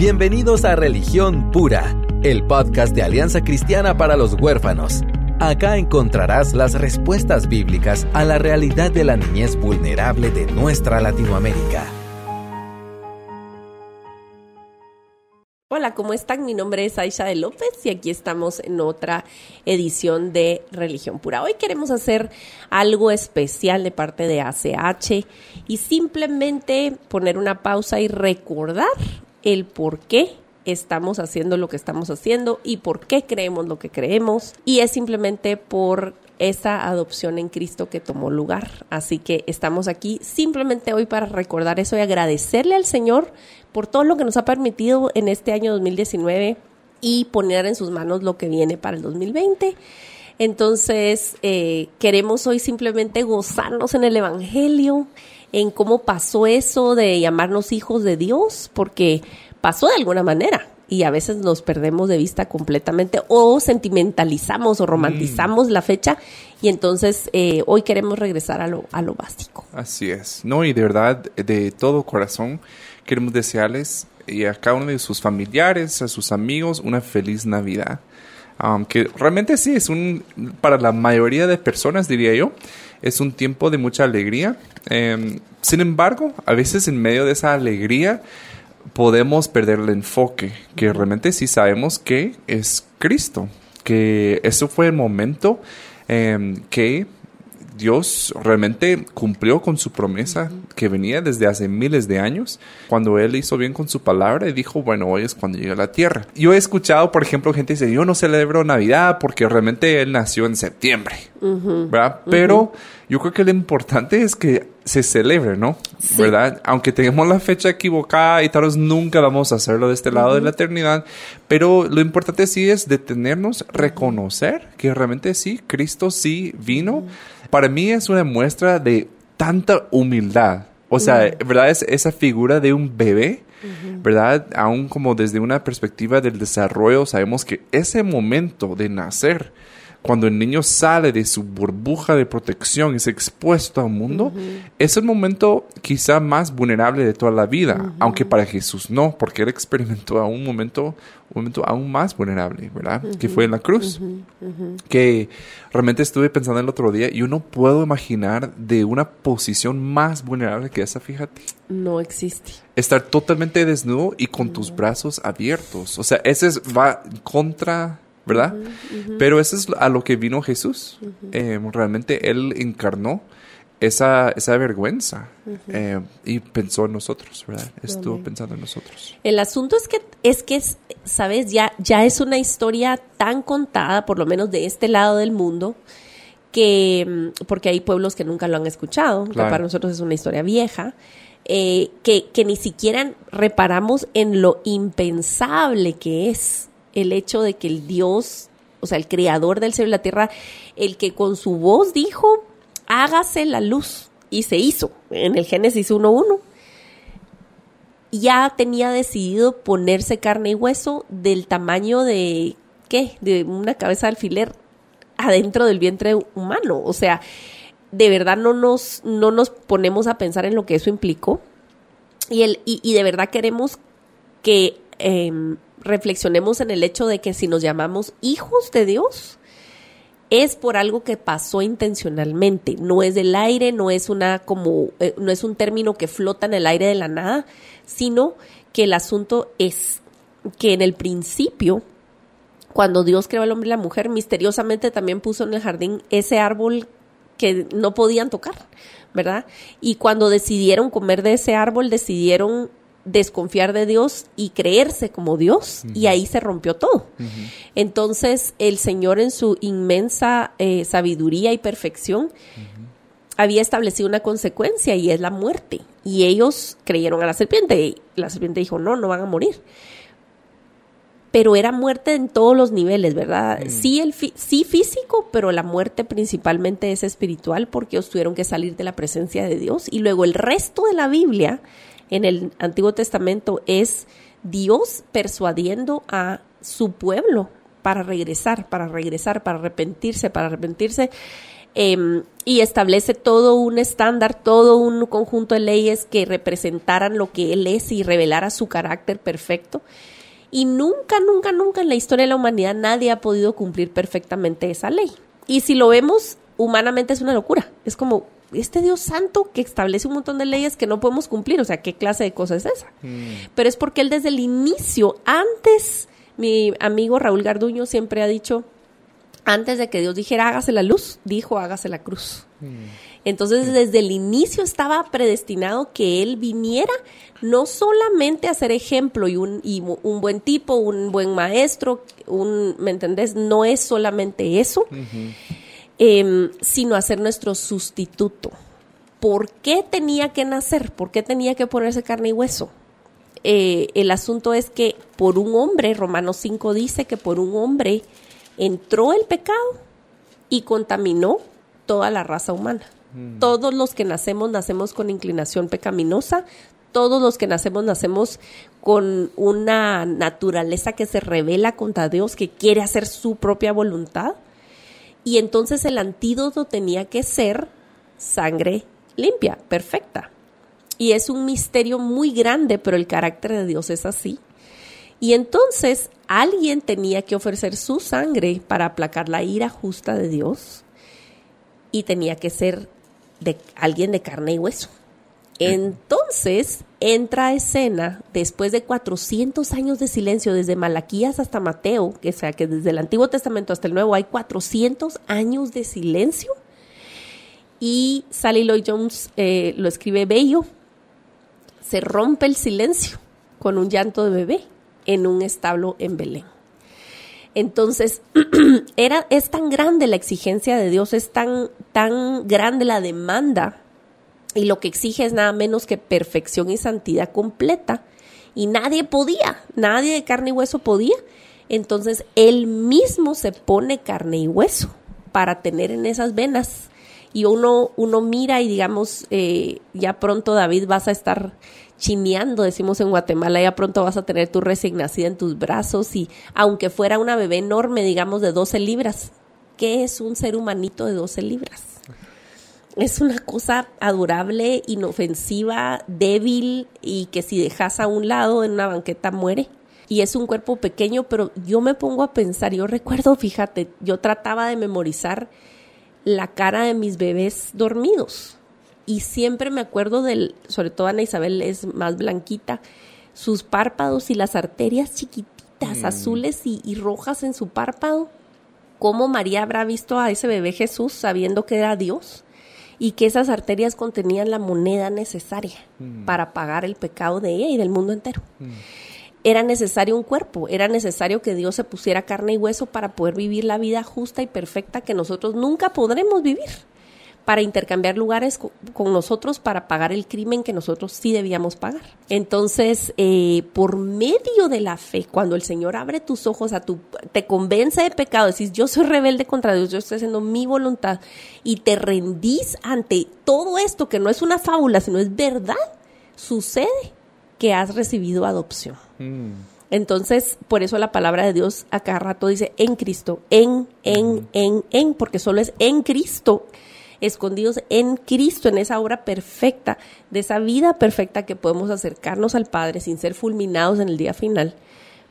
Bienvenidos a Religión Pura, el podcast de Alianza Cristiana para los Huérfanos. Acá encontrarás las respuestas bíblicas a la realidad de la niñez vulnerable de nuestra Latinoamérica. Hola, ¿cómo están? Mi nombre es Aisha de López y aquí estamos en otra edición de Religión Pura. Hoy queremos hacer algo especial de parte de ACH y simplemente poner una pausa y recordar el por qué estamos haciendo lo que estamos haciendo y por qué creemos lo que creemos. Y es simplemente por esa adopción en Cristo que tomó lugar. Así que estamos aquí simplemente hoy para recordar eso y agradecerle al Señor por todo lo que nos ha permitido en este año 2019 y poner en sus manos lo que viene para el 2020. Entonces, eh, queremos hoy simplemente gozarnos en el Evangelio, en cómo pasó eso de llamarnos hijos de Dios, porque pasó de alguna manera y a veces nos perdemos de vista completamente o sentimentalizamos o romantizamos la fecha y entonces eh, hoy queremos regresar a lo, a lo básico. Así es, no, y de verdad, de todo corazón, queremos desearles y a cada uno de sus familiares, a sus amigos, una feliz Navidad. Um, que realmente sí, es un, para la mayoría de personas, diría yo, es un tiempo de mucha alegría. Em, sin embargo, a veces en medio de esa alegría, podemos perder el enfoque, que realmente sí sabemos que es Cristo, que eso fue el momento em, que Dios realmente cumplió con su promesa que venía desde hace miles de años, cuando Él hizo bien con su palabra y dijo, bueno, hoy es cuando llega a la tierra. Yo he escuchado, por ejemplo, gente dice, yo no celebro Navidad porque realmente Él nació en septiembre, ¿verdad? Pero yo creo que lo importante es que se celebre, ¿no? ¿Verdad? Aunque tengamos la fecha equivocada y tal vez nunca vamos a hacerlo de este lado de la eternidad, pero lo importante sí es detenernos, reconocer que realmente sí, Cristo sí vino. Para mí es una muestra de tanta humildad. O sea, ¿verdad? Es esa figura de un bebé, ¿verdad? Aún como desde una perspectiva del desarrollo, sabemos que ese momento de nacer, cuando el niño sale de su burbuja de protección y es expuesto al mundo, es el momento quizá más vulnerable de toda la vida, aunque para Jesús no, porque él experimentó a un momento, un momento aún más vulnerable, ¿verdad? Que fue en la cruz. Que realmente estuve pensando el otro día, yo no puedo imaginar de una posición más vulnerable que esa, fíjate. No existe. Estar totalmente desnudo y con tus brazos abiertos. O sea, ese es, va contra ¿verdad? Pero eso es a lo que vino Jesús. Eh, realmente Él encarnó esa, esa vergüenza eh, y pensó en nosotros, ¿verdad? Estuvo pensando en nosotros. El asunto es que, es que, sabes, ya, ya es una historia tan contada, por lo menos de este lado del mundo, que, mm, porque hay pueblos que nunca lo han escuchado, que para nosotros es una historia vieja, eh, que, que ni siquiera reparamos en lo impensable que es el hecho de que el Dios, o sea, el creador del cielo y la tierra, el que con su voz dijo, hágase la luz, y se hizo en el Génesis 1.1, ya tenía decidido ponerse carne y hueso del tamaño de, ¿qué? De una cabeza de alfiler adentro del vientre humano. O sea, de verdad no nos, no nos ponemos a pensar en lo que eso implicó. Y, el, y, de verdad queremos que em, reflexionemos en el hecho de que si nos llamamos hijos de Dios, es por algo que pasó intencionalmente, no es del aire, no es una como eh, no es un término que flota en el aire de la nada, sino que el asunto es que en el principio cuando Dios creó al hombre y la mujer, misteriosamente también puso en el jardín ese árbol que no podían tocar, ¿verdad? Y cuando decidieron comer de ese árbol, decidieron desconfiar de Dios y creerse como Dios y ahí se rompió todo. Entonces el Señor en su inmensa eh, sabiduría y perfección había establecido una consecuencia y es la muerte. Y ellos creyeron a la serpiente y la serpiente dijo, no, no van a morir. Pero era muerte en todos los niveles, ¿verdad? Sí, el sí físico, pero la muerte principalmente es espiritual porque ellos tuvieron que salir de la presencia de Dios. Y luego el resto de la Biblia en el Antiguo Testamento es Dios persuadiendo a su pueblo para regresar, para regresar, para arrepentirse, para arrepentirse. em, y establece todo un estándar, todo un conjunto de leyes que representaran lo que Él es y revelara su carácter perfecto. Y nunca, nunca, nunca en la historia de la humanidad nadie ha podido cumplir perfectamente esa ley. Y si lo vemos humanamente es una locura. Es como este Dios santo que establece un montón de leyes que no podemos cumplir. O sea, ¿qué clase de cosa es esa? Mm. Pero es porque Él desde el inicio, antes, mi amigo Raúl Garduño siempre ha dicho, antes de que Dios dijera hágase la luz, dijo hágase la cruz. Mm. Entonces, desde el inicio estaba predestinado que Él viniera no solamente a ser ejemplo y un, un buen tipo, un buen maestro, un, ¿me entendés? No es solamente eso, em, sino a ser nuestro sustituto. ¿Por qué tenía que nacer? ¿Por qué tenía que ponerse carne y hueso? Eh, el asunto es que por un hombre, Romanos 5 dice que por un hombre entró el pecado y contaminó toda la raza humana. Mm. Todos los que nacemos nacemos con inclinación pecaminosa, todos los que nacemos nacemos con una naturaleza que se revela contra Dios, que quiere hacer su propia voluntad. Y entonces el antídoto tenía que ser sangre limpia, perfecta. Y es un misterio muy grande, pero el carácter de Dios es así. Y entonces alguien tenía que ofrecer su sangre para aplacar la ira justa de Dios y tenía que ser de alguien de carne y hueso. Entonces entra escena, después de 400 años de silencio, desde Malaquías hasta Mateo, que sea que desde el Antiguo Testamento hasta el Nuevo hay 400 años de silencio. Y Sally Lloyd Jones eh, lo escribe bello. Se rompe el silencio con un llanto de bebé en un establo en Belén. Entonces, era, es tan grande la exigencia de Dios, es tan, tan grande la demanda, y lo que exige es nada menos que perfección y santidad completa. Y nadie podía, nadie de carne y hueso podía. Entonces, él mismo se pone carne y hueso para tener en esas venas. Y uno, uno mira y digamos, eh, ya pronto David vas a estar chineando, decimos en Guatemala, ya pronto vas a tener tu recién nacida en tus brazos y aunque fuera una bebé enorme, digamos de 12 libras, ¿qué es un ser humanito de 12 libras? Es una cosa adorable, inofensiva, débil y que si dejas a un lado en una banqueta muere. Y es un cuerpo pequeño, pero yo me pongo a pensar, yo recuerdo, fíjate, yo trataba de memorizar la cara de mis bebés dormidos y siempre me acuerdo del, sobre todo Ana Isabel es más blanquita, sus párpados y las arterias chiquititas, mm. azules y, rojas en su párpado. ¿Cómo María habrá visto a ese bebé Jesús sabiendo que era Dios? Y que esas arterias contenían la moneda necesaria mm. para pagar el pecado de ella y del mundo entero. Mm. Era necesario un cuerpo, era necesario que Dios se pusiera carne y hueso para poder vivir la vida justa y perfecta que nosotros nunca podremos vivir para intercambiar lugares con nosotros para pagar el crimen que nosotros sí debíamos pagar. Entonces, eh, por medio de la fe, cuando el Señor abre tus ojos a tu, te convence de pecado, decís, yo soy rebelde contra Dios, yo estoy haciendo mi voluntad, y te rendís ante todo esto que no es una fábula, sino es verdad, sucede que has recibido adopción. Mm. Entonces, por eso la palabra de Dios a cada rato dice en Cristo, en, en, en, en, porque solo es en Cristo escondidos en Cristo, en esa obra perfecta, de esa vida perfecta que podemos acercarnos al Padre sin ser fulminados en el día final,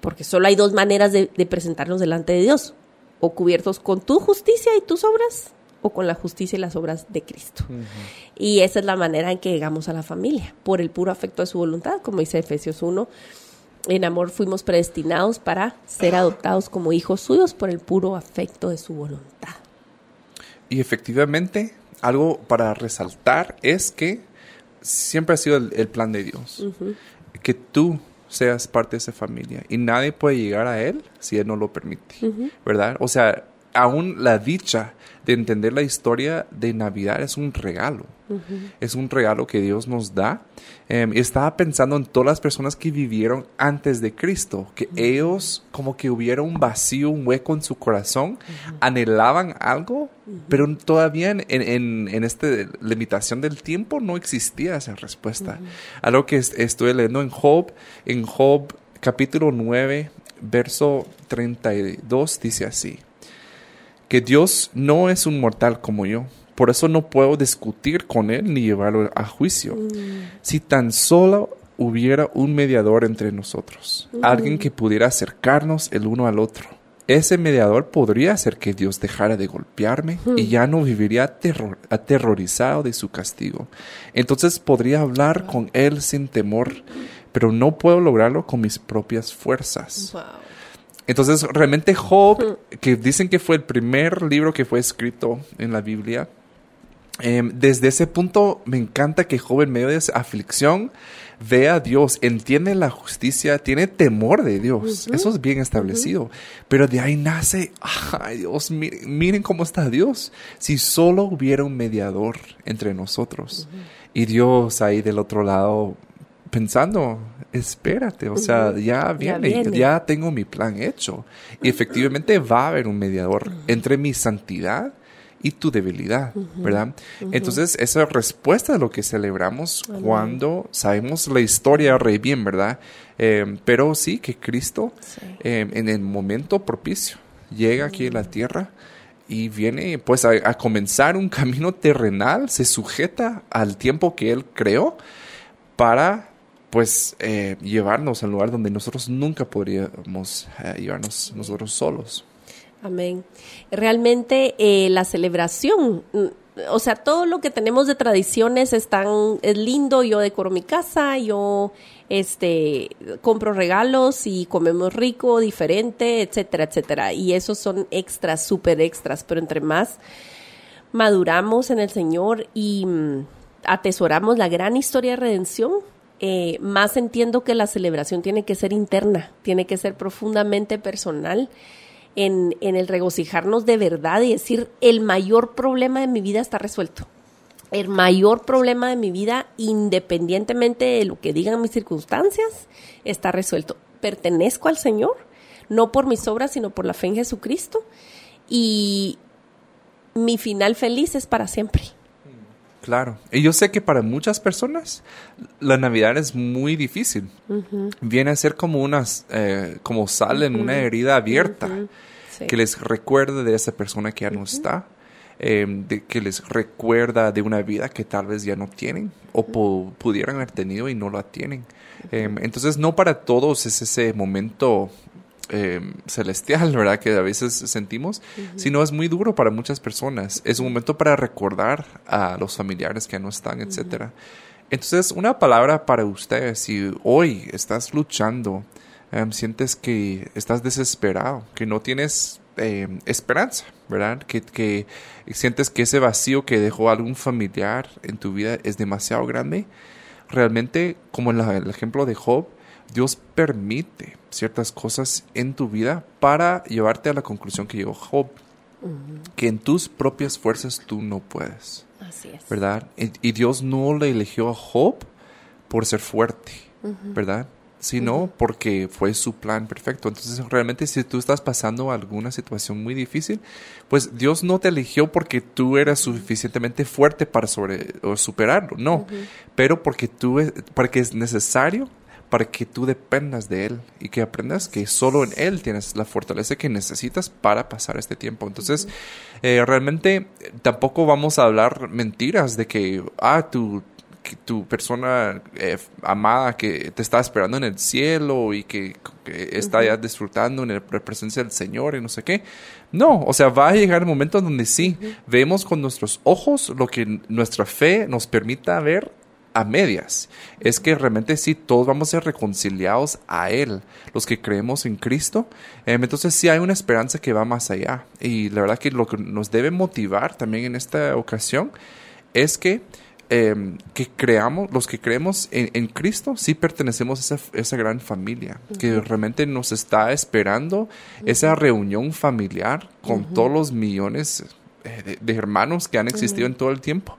porque solo hay dos maneras de, presentarnos delante de Dios, o cubiertos con tu justicia y tus obras, o con la justicia y las obras de Cristo. Y esa es la manera en que llegamos a la familia, por el puro afecto de su voluntad, como dice Efesios 1. En amor fuimos predestinados para ser adoptados como hijos suyos por el puro afecto de su voluntad. Y efectivamente, algo para resaltar es que siempre ha sido el, plan de Dios. Que tú seas parte de esa familia y nadie puede llegar a Él si Él no lo permite, ¿verdad? O sea, aún la dicha de entender la historia de Navidad es un regalo. Es un regalo que Dios nos da. Em, estaba pensando en todas las personas que vivieron antes de Cristo, que ellos como que hubiera un vacío, un hueco en su corazón, anhelaban algo, pero todavía en, en, esta limitación del tiempo no existía esa respuesta. Algo que estoy leyendo en Job, en Job capítulo 9, verso 32 dice así que Dios no es un mortal como yo. Por eso no puedo discutir con Él ni llevarlo a juicio. Si tan solo hubiera un mediador entre nosotros, alguien que pudiera acercarnos el uno al otro. Ese mediador podría hacer que Dios dejara de golpearme y ya no viviría aterrorizado de su castigo. Entonces podría hablar con Él sin temor, pero no puedo lograrlo con mis propias fuerzas. Entonces realmente Job, que dicen que fue el primer libro que fue escrito en la Biblia, em, desde ese punto me encanta que Job en medio de esa aflicción, ve a Dios, entiende la justicia, tiene temor de Dios. Eso es bien establecido. Pero de ahí nace, ay Dios, miren, cómo está Dios. Si solo hubiera un mediador entre nosotros. Y Dios ahí del otro lado pensando, espérate, o sea, ya viene, ya tengo mi plan hecho. Y efectivamente va a haber un mediador entre mi santidad y tu debilidad, ¿verdad? Entonces, esa es respuesta de lo que celebramos cuando sabemos la historia re bien, ¿verdad? Em, pero sí que Cristo em, en el momento propicio llega aquí a la tierra y viene pues a, comenzar un camino terrenal, se sujeta al tiempo que Él creó para pues eh, llevarnos al lugar donde nosotros nunca podríamos eh, llevarnos nosotros solos. Amén. Realmente eh, la celebración, mm, o sea, todo lo que tenemos de tradiciones es tan, es lindo, yo decoro mi casa, yo este compro regalos y comemos rico, diferente, etcétera, etcétera. Y esos son extras, súper extras, pero entre más maduramos en el Señor y mm, atesoramos la gran historia de redención, eh, más entiendo que la celebración tiene que ser interna, tiene que ser profundamente personal en, el regocijarnos de verdad y decir, el mayor problema de mi vida está resuelto. El mayor problema de mi vida, independientemente de lo que digan mis circunstancias, está resuelto. Pertenezco al Señor, no por mis obras, sino por la fe en Jesucristo. Y mi final feliz es para siempre. Claro. Y yo sé que para muchas personas la Navidad es muy difícil. Viene a ser como unas, eh, como sal en una herida abierta que les recuerda de esa persona que ya no está. Em, de, que les recuerda de una vida que tal vez ya no tienen o pudieran haber tenido y no la tienen. Em, entonces, no para todos es ese momento Em, celestial, ¿verdad? Que a veces sentimos, sino es muy duro para muchas personas. Es un momento para recordar a los familiares que no están, etcétera. Entonces, una palabra para ustedes, si hoy estás luchando, em, sientes que estás desesperado, que no tienes em, esperanza, ¿verdad? Que, que sientes que ese vacío que dejó algún familiar en tu vida es demasiado grande, realmente, como en el ejemplo de Job, Dios permite ciertas cosas en tu vida para llevarte a la conclusión que llegó Job, que en tus propias fuerzas tú no puedes. Así es. ¿Verdad? Y, Dios no le eligió a Job por ser fuerte, ¿verdad? Sino porque fue su plan perfecto. Entonces, realmente, si tú estás pasando alguna situación muy difícil, pues Dios no te eligió porque tú eras suficientemente fuerte para sobre, o superarlo, no. Pero porque tú, porque es necesario para que tú dependas de Él y que aprendas que solo en Él tienes la fortaleza que necesitas para pasar este tiempo. Entonces, eh, realmente tampoco vamos a hablar mentiras de que, ah, tu, tu persona eh, amada que te está esperando en el cielo y que, está ya disfrutando en la presencia del Señor y no sé qué. No, o sea, va a llegar el momento donde sí, vemos con nuestros ojos lo que nuestra fe nos permita ver a medias. Es que realmente sí, todos vamos a ser reconciliados a Él, los que creemos en Cristo. Em, entonces sí hay una esperanza que va más allá. Y la verdad que lo que nos debe motivar también en esta ocasión es que, em, que creamos, los que creemos en, Cristo, sí pertenecemos a esa, gran familia, que realmente nos está esperando esa reunión familiar con todos los millones eh, de, hermanos que han existido en todo el tiempo.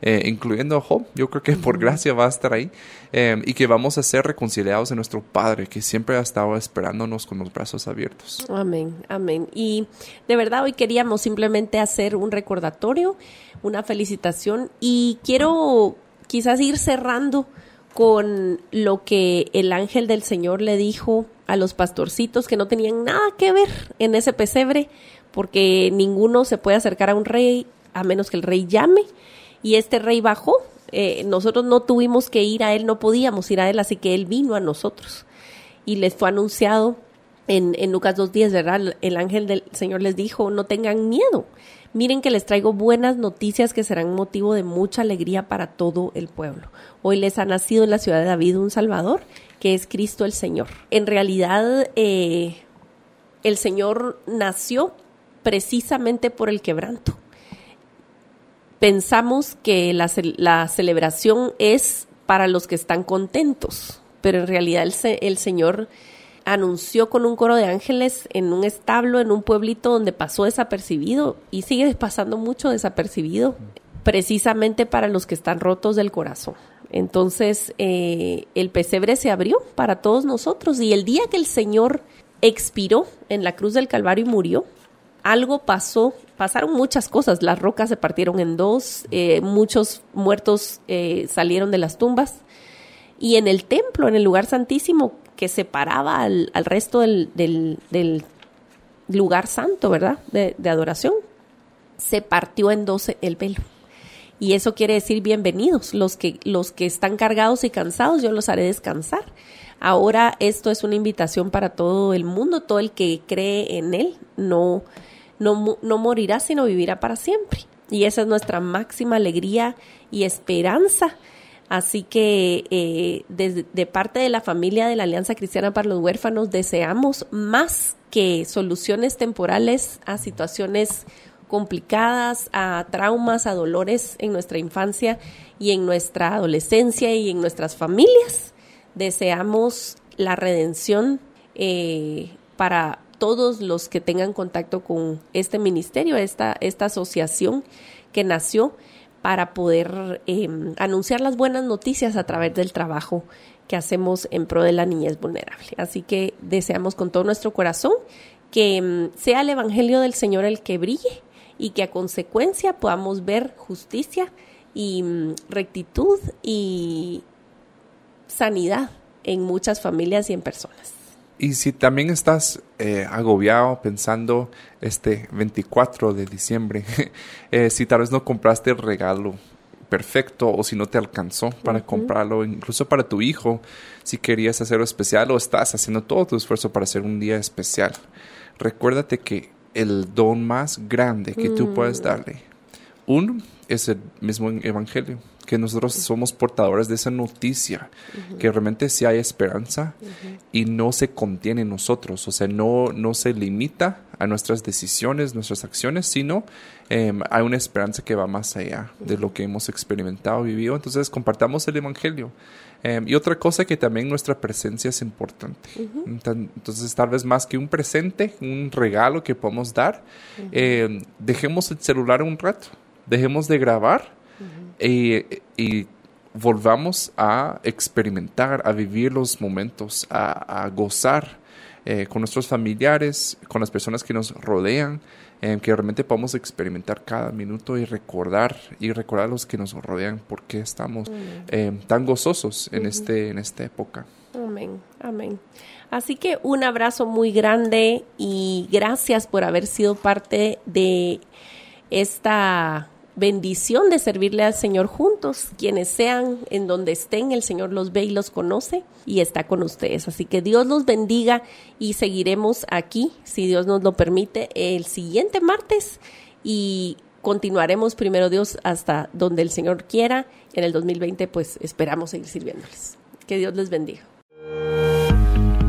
Eh, incluyendo a Job. Yo creo que por gracia va a estar ahí eh, y que vamos a ser reconciliados en nuestro Padre, que siempre ha estado esperándonos con los brazos abiertos. Amén, amén. Y de verdad hoy queríamos simplemente hacer un recordatorio, una felicitación y quiero quizás ir cerrando con lo que el ángel del Señor le dijo a los pastorcitos que no tenían nada que ver en ese pesebre porque ninguno se puede acercar a un rey a menos que el rey llame. Y este rey bajó. Eh, nosotros no tuvimos que ir a él, no podíamos ir a él, así que él vino a nosotros. Y les fue anunciado en, en Lucas 2.10, ¿verdad? El ángel del Señor les dijo, no tengan miedo. Miren que les traigo buenas noticias que serán motivo de mucha alegría para todo el pueblo. Hoy les ha nacido en la ciudad de David un Salvador, que es Cristo el Señor. En realidad, eh, el Señor nació precisamente por el quebranto. Pensamos que la, celebración es para los que están contentos, pero en realidad el, el Señor anunció con un coro de ángeles en un establo, en un pueblito donde pasó desapercibido y sigue pasando mucho desapercibido, precisamente para los que están rotos del corazón. Entonces eh, el pesebre se abrió para todos nosotros y el día que el Señor expiró en la cruz del Calvario y murió, algo pasó, pasaron muchas cosas, las rocas se partieron en dos, eh, muchos muertos eh, salieron de las tumbas y en el templo, en el lugar santísimo, que separaba al, al resto del, del, lugar santo, ¿verdad? De, adoración, se partió en dos el velo. Y eso quiere decir bienvenidos, los que, los que están cargados y cansados, yo los haré descansar. Ahora esto es una invitación para todo el mundo, todo el que cree en Él no, no, no morirá, sino vivirá para siempre. Y esa es nuestra máxima alegría y esperanza Así que eh, de parte de la familia de la Alianza Cristiana para los Huérfanos deseamos más que soluciones temporales a situaciones complicadas, a traumas, a dolores en nuestra infancia y en nuestra adolescencia y en nuestras familias. Deseamos la redención eh, para todos los que tengan contacto con este ministerio, esta, esta asociación que nació para poder em, anunciar las buenas noticias a través del trabajo que hacemos en pro de la niñez vulnerable. Así que deseamos con todo nuestro corazón que em, sea el Evangelio del Señor el que brille y que a consecuencia podamos ver justicia y mm, rectitud y sanidad en muchas familias y en personas. Y si también estás eh, agobiado pensando este 24 de diciembre, eh, si tal vez no compraste el regalo perfecto o si no te alcanzó para comprarlo, incluso para tu hijo, si querías hacerlo especial o estás haciendo todo tu esfuerzo para hacer un día especial, recuérdate que el don más grande que tú puedes mm. darle, uno es el mismo evangelio que nosotros somos portadores de esa noticia, que realmente sí hay esperanza y no se contiene en nosotros, o sea, no, no se limita a nuestras decisiones, nuestras acciones, sino em, hay una esperanza que va más allá de lo que hemos experimentado, vivido. Entonces, compartamos el Evangelio. Em, y otra cosa que también nuestra presencia es importante. Entonces, tal vez más que un presente, un regalo que podemos dar, em, dejemos el celular un rato, dejemos de grabar y, volvamos a experimentar, a vivir los momentos, a, gozar eh, con nuestros familiares, con las personas que nos rodean, eh, que realmente podamos experimentar cada minuto y recordar y recordar a los que nos rodean por qué estamos eh, tan gozosos en, este, en esta época. Amén, amén. Así que un abrazo muy grande y gracias por haber sido parte de esta bendición de servirle al Señor juntos. Quienes sean en donde estén, el Señor los ve y los conoce y está con ustedes. Así que Dios los bendiga y seguiremos aquí, si Dios nos lo permite, el siguiente martes y continuaremos primero Dios hasta donde el Señor quiera. En el 2020 pues esperamos seguir sirviéndoles. Que Dios les bendiga.